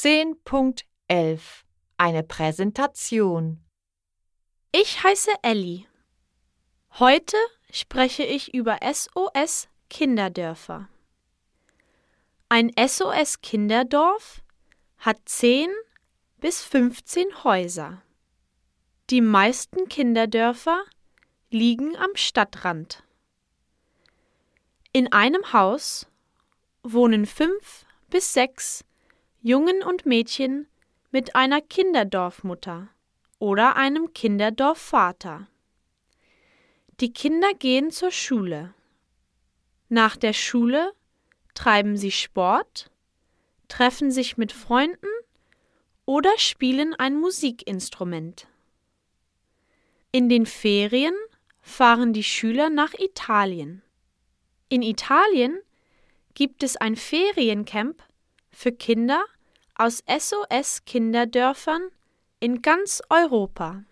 10.11 Eine Präsentation Ich heiße Elli. Heute spreche ich über SOS Kinderdörfer. Ein SOS Kinderdorf hat 10 bis 15 Häuser. Die meisten Kinderdörfer liegen am Stadtrand. In einem Haus wohnen fünf bis sechs Jungen und Mädchen mit einer Kinderdorfmutter oder einem Kinderdorfvater. Die Kinder gehen zur Schule. Nach der Schule treiben sie Sport, treffen sich mit Freunden oder spielen ein Musikinstrument. In den Ferien fahren die Schüler nach Italien. In Italien gibt es ein Feriencamp für Kinder aus SOS Kinderdörfern in ganz Europa.